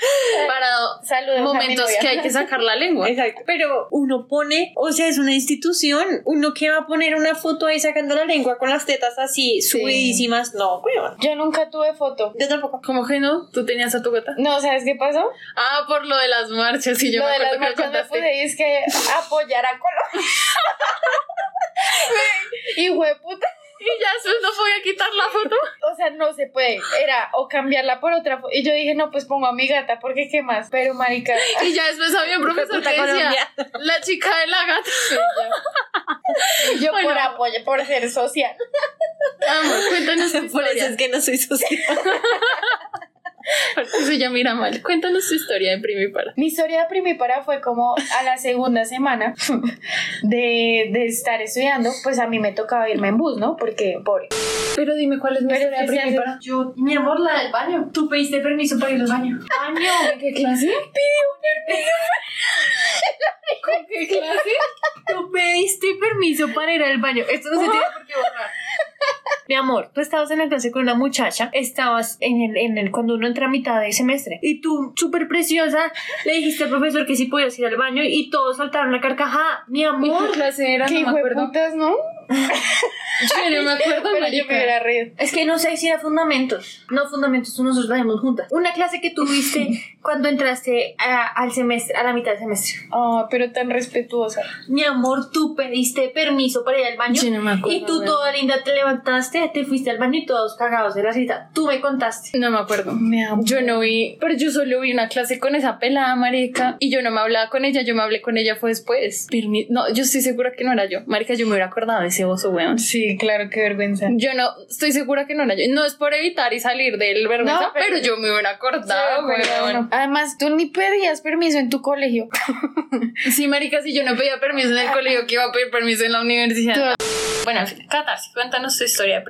para Saludos a mi momentos que hay que sacar la lengua Exacto. Pero uno pone, o sea, es una institución. Uno que va a poner una foto ahí sacando la lengua con las tetas así subidísimas. No, weón. Yo nunca tuve foto. Yo tampoco. ¿Cómo que no? ¿Tú tenías a tu gata? No, ¿sabes qué pasó? Ah, por lo de las marchas, y yo Lo me de las acuerdo que lo marchas me puse y es que apoyar a Colombia. y puta. Y ya después no podía quitar la foto. O sea, no se puede. Era o cambiarla por otra. Y yo dije, no, pues pongo a mi gata, porque qué más. Pero, marica. Y ya después había un profesor que decía, Colombia. la chica de la gata. Yo Bueno. por apoyo, por ser social. Amor, cuéntanos tu Por eso es que no soy social. Eso ya mira mal. Cuéntanos tu historia de primipara. Mi historia de primípara fue como a la segunda semana de, de estar estudiando, pues a mí me tocaba irme en bus, ¿no? Porque, pobre. Pero dime cuál es mi historia de primipara. Yo, mi amor, la del baño. Tú pediste permiso para ir al baño. ¿Baño? ¿En qué clase? ¿Con qué clase? Tú pediste permiso para ir al baño. Esto no se tiene por qué borrar. Mi amor, tú estabas en la clase con una muchacha, estabas en el, en el, cuando uno entra a mitad de semestre, y tú, súper preciosa, le dijiste al profesor que sí podías ir al baño y todos saltaron la carcajada. Mi ¿Mi amor, clase era? ¿Qué No hijo me de acuerdo. putas, no? Yo no me acuerdo, Pero yo me hubiera reído. es que no sé si era fundamentos. No, fundamentos, tú nosotros la vemos juntas. Una clase que tuviste cuando entraste a- al semestre, a la mitad del semestre. Ah, pero tan respetuosa. Mi amor, tú pediste permiso para ir al baño. Yo no me acuerdo, Y tú, toda linda, te levantaste, te fuiste al baño y todos cagados de la cita. Tú me contaste. No me acuerdo. Me amo. Yo no vi, pero yo solo vi una clase con esa pelada marica y yo no me hablaba con ella, yo me hablé con ella fue después. Permi- no, yo estoy segura que no era yo. Marica, yo me hubiera acordado de ese oso, weón. Sí. Claro, qué vergüenza. Yo no, estoy segura que no era yo. No es por evitar y salir del vergüenza, No, pero- pero, yo me hubiera acordado, Sí, weón. bueno. Además, tú ni pedías permiso en tu colegio. Sí, marica, si yo no pedía permiso en el colegio, que iba a pedir permiso en la universidad. Bueno, en fin, Catarsis, cuéntanos tu historia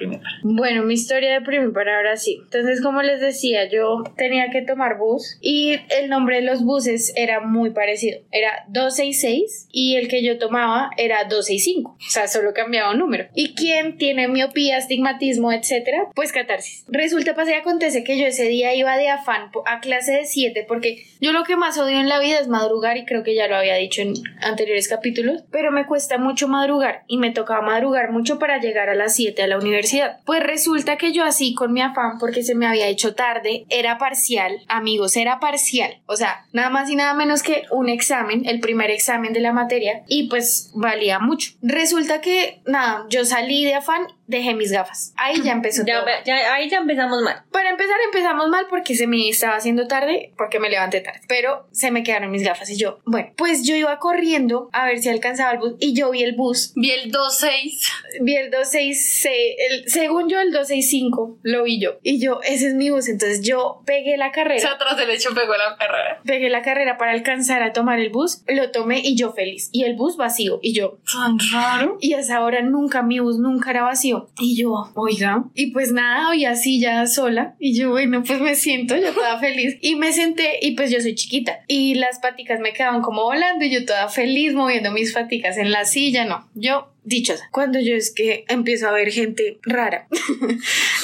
Bueno, mi historia de primero ahora sí. Entonces, como les decía, yo tenía que tomar bus y el nombre de los buses era muy parecido. Era 266 y el que yo tomaba era 265. O sea, solo cambiaba un número. ¿Y quién tiene miopía, astigmatismo, etcétera? Pues catarsis. Resulta, pasa y acontece que yo ese día iba de afán a clase de 7 porque yo lo que más odio en la vida es madrugar y creo que ya lo había dicho en anteriores capítulos, pero me cuesta mucho madrugar y me tocaba madrugar mucho para llegar a las 7 a la universidad. Pues resulta que yo así con mi afán porque se me había hecho tarde, era parcial, amigos, era parcial, o sea, nada más y nada menos que un examen, el primer examen de la materia y pues valía mucho. Resulta que nada, yo salí de afán, dejé mis gafas. Ahí ya empezó Ya, todo. ya- ahí ya empezamos mal. Para empezar, empezamos mal porque se me estaba haciendo tarde, porque me levanté tarde, pero se me quedaron mis gafas y yo, bueno, pues yo iba corriendo a ver si alcanzaba el bus y yo vi el bus, Vi el 2-6. vi el 266, el, según yo el 265, lo vi yo y yo, ese es mi bus, entonces yo pegué la O carrera. sea, atrás del hecho pegó la carrera. Pegué la carrera para alcanzar a tomar el bus, lo tomé y yo feliz. Y el bus vacío. Y yo, Tan raro. y a esa hora nunca, mi bus nunca era vacío. Y yo, oiga, y pues nada, y así ya sola. Y yo, bueno, pues me siento, yo toda feliz. Y me senté, y pues yo soy chiquita. Y las paticas me quedaban como volando, y yo toda feliz moviendo mis paticas en la silla. No, yo dichosa. Cuando yo es que empiezo a ver gente rara.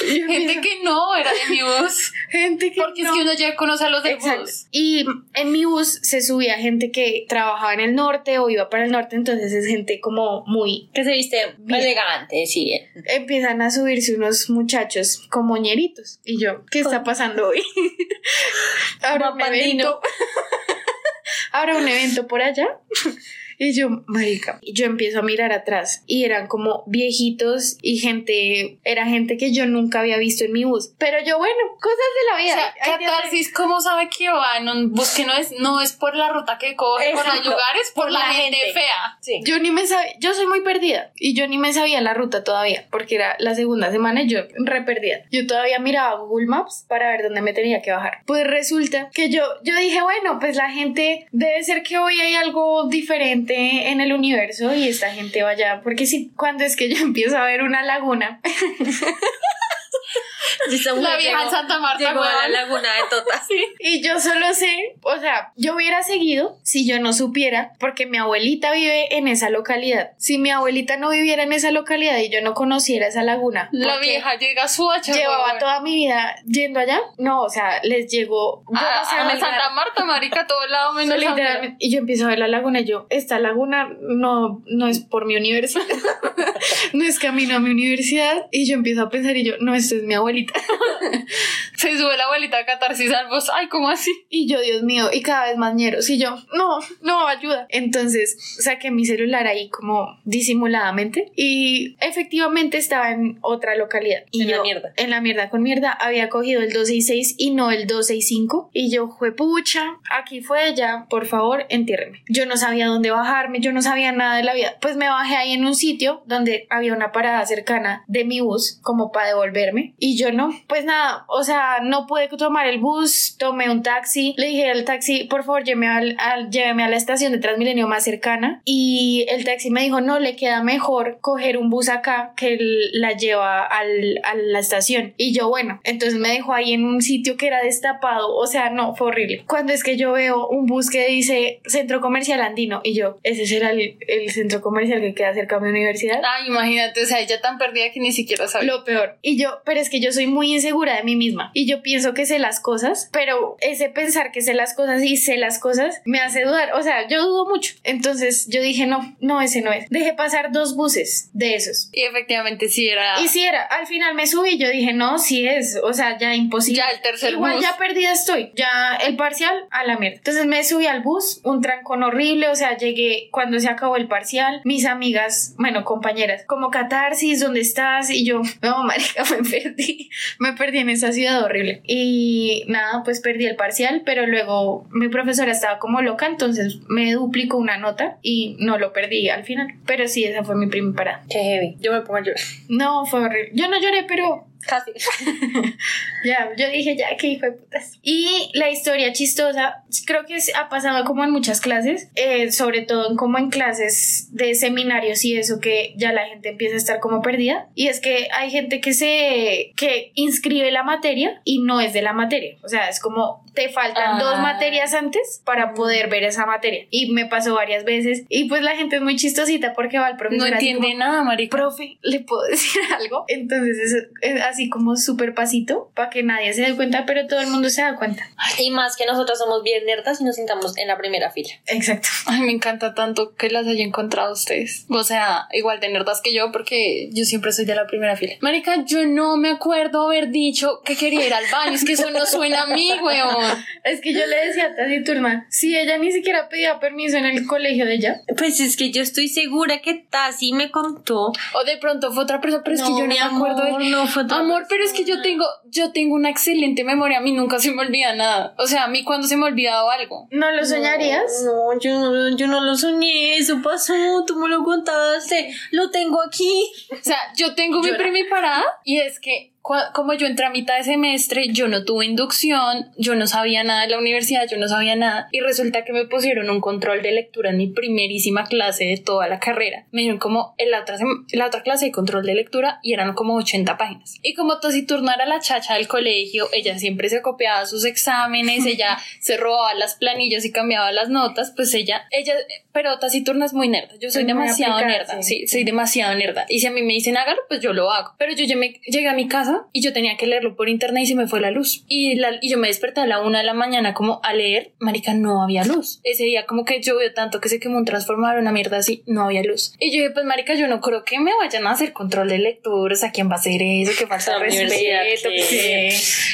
Gente que no era de mi bus. gente que Porque no. es que uno ya conoce a los de Exacto. bus. Y en mi bus se subía gente que trabajaba en el norte o iba para el norte, entonces es gente como muy... Que se viste Bien. elegante, sí. Empiezan a subirse unos muchachos como ñeritos. Y yo, ¿qué está pasando hoy? Habrá un evento. Habrá un evento por allá. Y yo, marica, yo empiezo a mirar atrás y eran como viejitos y gente, era gente que yo nunca había visto en mi bus. Pero yo, bueno, cosas de la O vida. sea, que hacer- Catarsis, ¿cómo sabe que va en un bus que no es, no es por la ruta que coge, por los Exacto. lugares, por, Por la, la gente. fea? Sí. Yo ni me sabía, yo soy muy perdida y yo ni me sabía la ruta todavía porque era la segunda semana y yo re perdida. Yo todavía miraba Google Maps para ver dónde me tenía que bajar. Pues resulta que yo, yo dije, bueno, pues la gente debe ser que hoy hay algo diferente en el universo y esta gente vaya, porque si cuando es que yo empiezo a ver una laguna, La vieja llegó- en Santa Marta, Llegó a la laguna de Tota. Y yo solo sé, o sea, yo hubiera seguido si yo no supiera, porque mi abuelita vive en esa localidad. Si mi abuelita no viviera en esa localidad y yo no conociera esa laguna, La vieja llega a su hacha. llevaba toda mi vida yendo allá, no, o sea, les llegó. Yo a, no sé a dónde- Santa Marta, marica, todo lado menos literalmente. Y yo empiezo a ver la laguna y yo, esta laguna no, no es por mi universidad, no es camino a mi universidad. Y yo empiezo a pensar y yo, no, esta es mi abuelita. Se sube la abuelita a Catarsis al bus. Ay, ¿cómo así? Y yo, Dios mío, y cada vez más ñeros. Y yo, no, no, ayuda. Entonces saqué mi celular ahí como disimuladamente y efectivamente estaba en otra localidad. Y En la mierda. En la mierda con mierda. Había cogido el 266 y no el 265. Y yo, fue pucha, aquí fue ya, por favor, entiérreme. Yo no sabía dónde bajarme, yo no sabía nada de la vida. Pues me bajé ahí en un sitio donde había una parada cercana de mi bus como para devolverme. Y yo no, pues nada, o sea, no pude tomar el bus, tomé un taxi, le dije al taxi, por favor, lléveme, al, al- lléveme a la estación de Transmilenio más cercana. Y el taxi me dijo, no, le queda mejor coger un bus acá que la lleva al, a la estación. Y yo, bueno, entonces me dejó ahí en un sitio que era destapado, o sea, no, fue horrible. Cuando es que yo veo un bus que dice Centro Comercial Andino, y yo, ese será el, el centro comercial que queda cerca de mi universidad. Ay, imagínate, o sea, ella tan perdida que ni siquiera sabe. Lo peor. Y yo, pero es que yo soy muy insegura de mí misma. Y yo pienso que sé las cosas, pero ese pensar que sé las cosas y sé las cosas me hace dudar. O sea, yo dudo mucho. Entonces yo dije, no, no, ese no es. Dejé pasar dos buses de esos. Y efectivamente sí era. Y si era, al final me subí, yo dije, no, sí es, o sea, ya imposible. Ya el tercer Igual bus. ya perdida estoy, ya el parcial a la mierda. Entonces me subí al bus, un trancón horrible, o sea, llegué cuando se acabó el parcial, mis amigas, bueno, compañeras, como catarsis, ¿dónde estás? Y yo, no, marica, me perdí, me perdí en esa ciudad horrible. Y nada, pues perdí el parcial, pero luego mi profesora estaba como loca, entonces me duplicó una nota y no lo perdí al final. Pero sí, esa fue mi primera parada. Qué heavy. Yo me pongo a llorar. No, fue horrible. Yo no lloré, pero Casi. ya, yo dije ya, qué hijo de putas. Y la historia chistosa, creo que ha pasado como en muchas clases, eh, sobre todo en como en clases de seminarios y eso, que ya la gente empieza a estar como perdida. Y es que hay gente que se, que inscribe la materia y no es de la materia. O sea, es como te faltan Ah. dos materias antes para poder ver esa materia. Y me pasó varias veces. Y pues la gente es muy chistosita porque va al profesor. No entiende como, nada, marica. profe, ¿le puedo decir algo? Entonces es, es así como súper pasito para que nadie se dé cuenta, pero todo el mundo se da cuenta. Y más que nosotras somos bien nerdas y nos sentamos en la primera fila. Exacto. Ay, me encanta tanto que las haya encontrado ustedes. O sea, igual de nerdas que yo, porque yo siempre soy de la primera fila. Marica, yo no me acuerdo haber dicho que quería ir al baño. Es que eso no suena a mí, weón. Es que yo le decía a Taciturna, si ella ni siquiera pedía permiso en el colegio de ella. Pues es que yo estoy segura que Tasi me contó. O de pronto fue otra persona, pero es que yo no me acuerdo de... no fue otra Amor, pero es que yo tengo, yo tengo una excelente memoria. A mí nunca se me olvida nada. O sea, a mí cuando se me ha olvidado algo. ¿No lo soñarías? No, yo, yo no lo soñé, eso pasó, tú me lo contaste, lo tengo aquí. O sea, yo tengo mi Llora. primera parada y es que como yo entré a mitad de semestre, yo no tuve inducción, yo no sabía nada de la universidad, yo no sabía nada y resulta que me pusieron un control de lectura en mi primerísima clase de toda la carrera. Me dieron como en la otra, la otra clase de control de lectura y eran como 80 páginas. Y como Taciturna era la chacha del colegio, ella siempre se copiaba sus exámenes, ella se robaba las planillas y cambiaba las notas, pues ella, ella, pero Taciturna es muy nerda, yo soy Es demasiado nerda, sí. sí, soy demasiado nerda. Y si a mí me dicen hágalo, pues yo lo hago. Pero yo ya me- llegué a mi casa y yo tenía que leerlo por internet y se me fue la luz. Y, la, y yo me desperté a la una de la mañana como a leer, marica, no había luz. Ese día como que llovió tanto que se quemó un transformador, una mierda así, no había luz. Y yo dije, pues marica, yo no creo que me vayan a hacer control de lecturas, ¿a quién va a hacer eso? Que falta respeto. que- que-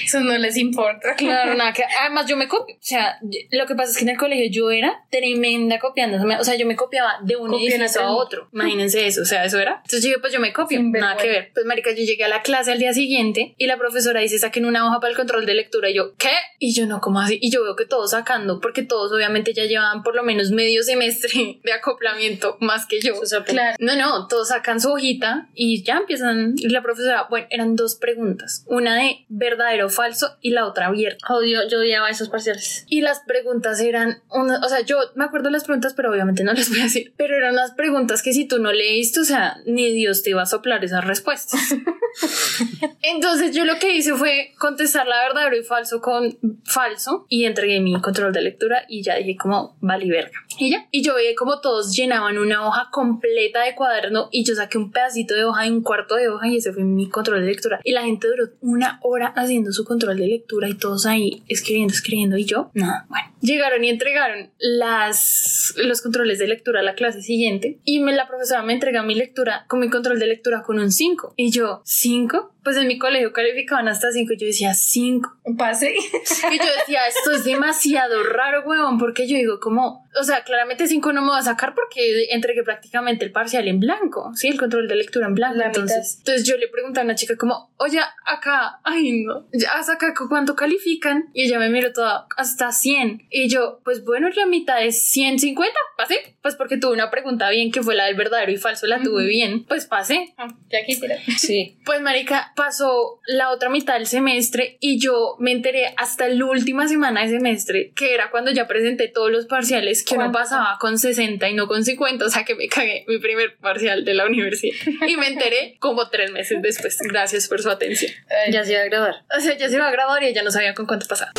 Eso no les importa. Claro, nada que. Además, yo me copio. O sea, lo que pasa es que en el colegio yo era tremenda copiando. O sea, yo me copiaba de un Copia en edificio a otro. Imagínense eso. O sea, eso era. Entonces yo dije, pues yo me copio. Sin nada que ver. Pues, marica, yo llegué a la clase al día siguiente y la profesora dice, saquen una hoja para el control de lectura. Y yo, ¿qué? Y yo, no, ¿cómo así? Y yo veo que todos sacando, porque todos obviamente ya llevaban por lo menos medio semestre de acoplamiento más que yo. Claro. No, no, todos sacan su hojita y ya empiezan. y La profesora, bueno, eran dos preguntas. Una de verdadero o falso y la otra abierta. Odio, yo odiaba esos parciales. Y las preguntas eran, una, o sea, yo me acuerdo de las preguntas, pero obviamente no les voy a decir. Pero eran unas preguntas que si tú no leíste, o sea, ni Dios te iba a soplar esas respuestas. Entonces yo lo que hice fue contestar la verdadero y falso con falso y entregué mi control de lectura y ya dije como vale verga. Y. Y yo veía como todos llenaban una hoja completa de cuaderno y yo saqué un pedacito de hoja y un cuarto de hoja y ese fue mi control de lectura. Y la gente duró una hora haciendo su control de lectura y todos ahí escribiendo, escribiendo y yo, nada, bueno. Llegaron y entregaron las, los controles de lectura a la clase siguiente y me, la profesora me entrega mi lectura con mi control de lectura con un 5. Y yo, ¿5? Pues en mi colegio calificaban hasta 5 y yo decía 5. Pase. Y yo decía, esto es demasiado raro, huevón, porque yo digo, como, o sea, claramente 5 no me va a sacar porque entregué prácticamente el parcial en blanco, ¿sí? El control de lectura en blanco. La entonces, entonces yo le pregunté a una chica como, oye, acá, ay no, ya hasta acá cuánto califican. Y ella me miró toda, hasta 100. Y yo, pues bueno, la mitad es 150, pasé. Pues porque tuve una pregunta bien que fue la del verdadero y falso, la tuve bien, pues pasé. ya quisiera. Sí. Pues, marica, pasó la otra mitad del semestre y yo me enteré hasta la última semana de semestre, que era cuando ya presenté todos los parciales, que uno ¿Cuánto? pasaba con 60 y no con 50, o sea que me cagué mi primer parcial de la universidad. Y me enteré como tres meses después. Gracias por su atención. Ya se iba a graduar. O sea, ya se iba a graduar y ella no sabía con cuánto pasaba.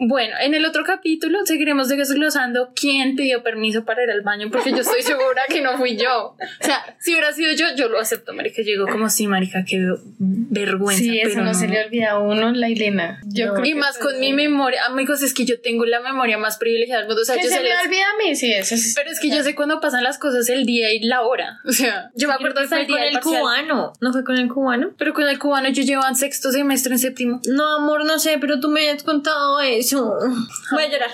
Bueno, en el otro capítulo seguiremos desglosando quién pidió permiso para ir al baño, porque yo estoy segura que no fui yo. O sea, si hubiera sido yo, yo lo acepto, marica. Llegó como, sí, marica, qué vergüenza. Sí, eso pero no, se le olvida a uno, la Elena. Yo creo Y que más con sí. mi memoria, amigos, es que yo tengo la memoria más privilegiada del mundo. O sea, Que yo se sé me las- olvida a mí, sí, eso es. Pero es que yo sé cuándo pasan las cosas el día y la hora. O sea, yo me acuerdo hasta fue el día con el parcial. cubano. ¿No fue con el cubano? Pero con el cubano yo llevaba en sexto semestre en séptimo. No, amor, no sé, pero tú me has contado eso. Voy a llorar.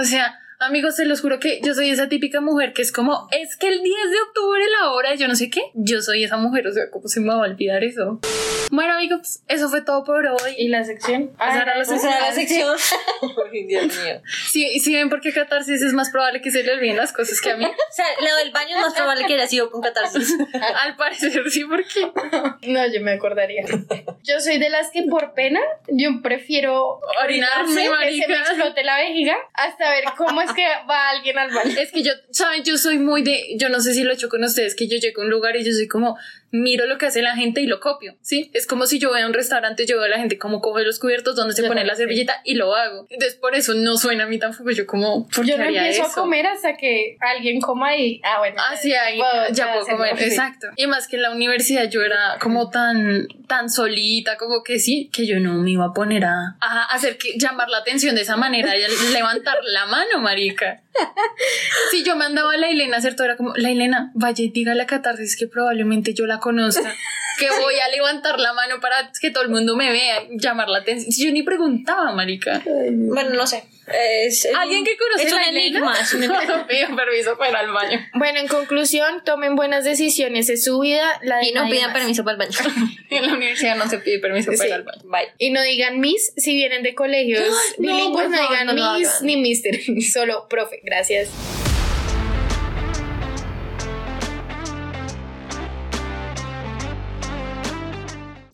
O sea, Amigos, se los juro que yo soy esa típica mujer que es como, es que el 10 de octubre la hora, y yo no sé qué. Yo soy esa mujer, o sea, ¿cómo se me va a olvidar eso? Bueno, amigos, eso fue todo por hoy. ¿Y la sección? Esa era la Esa era la sección. Dios mío. Si, si ven por qué catarsis es más probable que se le olviden las cosas que a mí. O sea, lo del baño es más probable que haya sido con catarsis. Al parecer sí, porque No, yo me acordaría. Yo soy de las que por pena, yo prefiero Orinarme, orinarse, que se me explote la vejiga, hasta ver cómo es que va alguien al baño. es que yo, ¿saben? Yo soy muy de, yo no sé si lo he hecho con ustedes, que yo llego a un lugar y yo soy como, miro lo que hace la gente y lo copio, ¿sí? Es como si yo voy a un restaurante, yo veo a la gente como coge los cubiertos, donde se Yo pone la servilleta y lo hago. Entonces por eso no suena a mí tampoco, yo como, ¿por Yo no empiezo eso? a comer hasta que alguien coma y, ah, bueno. Ah, sí, ahí puedo- ya puedo comer, sí. exacto. Y más que en la universidad yo era como tan, tan solita, como que sí, que yo no me iba a poner a, a hacer que llamar la atención de esa manera y a levantar la mano, marica. Si yo mandaba a la Elena a hacer todo, era como, la Elena, vaya y dígale a Catarsis que probablemente yo la conozca, que voy a levantar la mano para que todo el mundo me vea, llamar la atención. Si yo ni preguntaba, marica. Bueno, no sé. Es, es ¿Alguien un- que conoce es un enigma. Es un enigma. Pido permiso para ir al baño. Bueno, en conclusión, tomen buenas decisiones, es su vida, la de Y no pidan más. permiso para el baño. En la universidad no se pide permiso para ir al baño. Bye. Y no digan Miss si vienen de colegios no, bilingües, no, digan no lo Miss hagan. ni Mister, solo profe, gracias.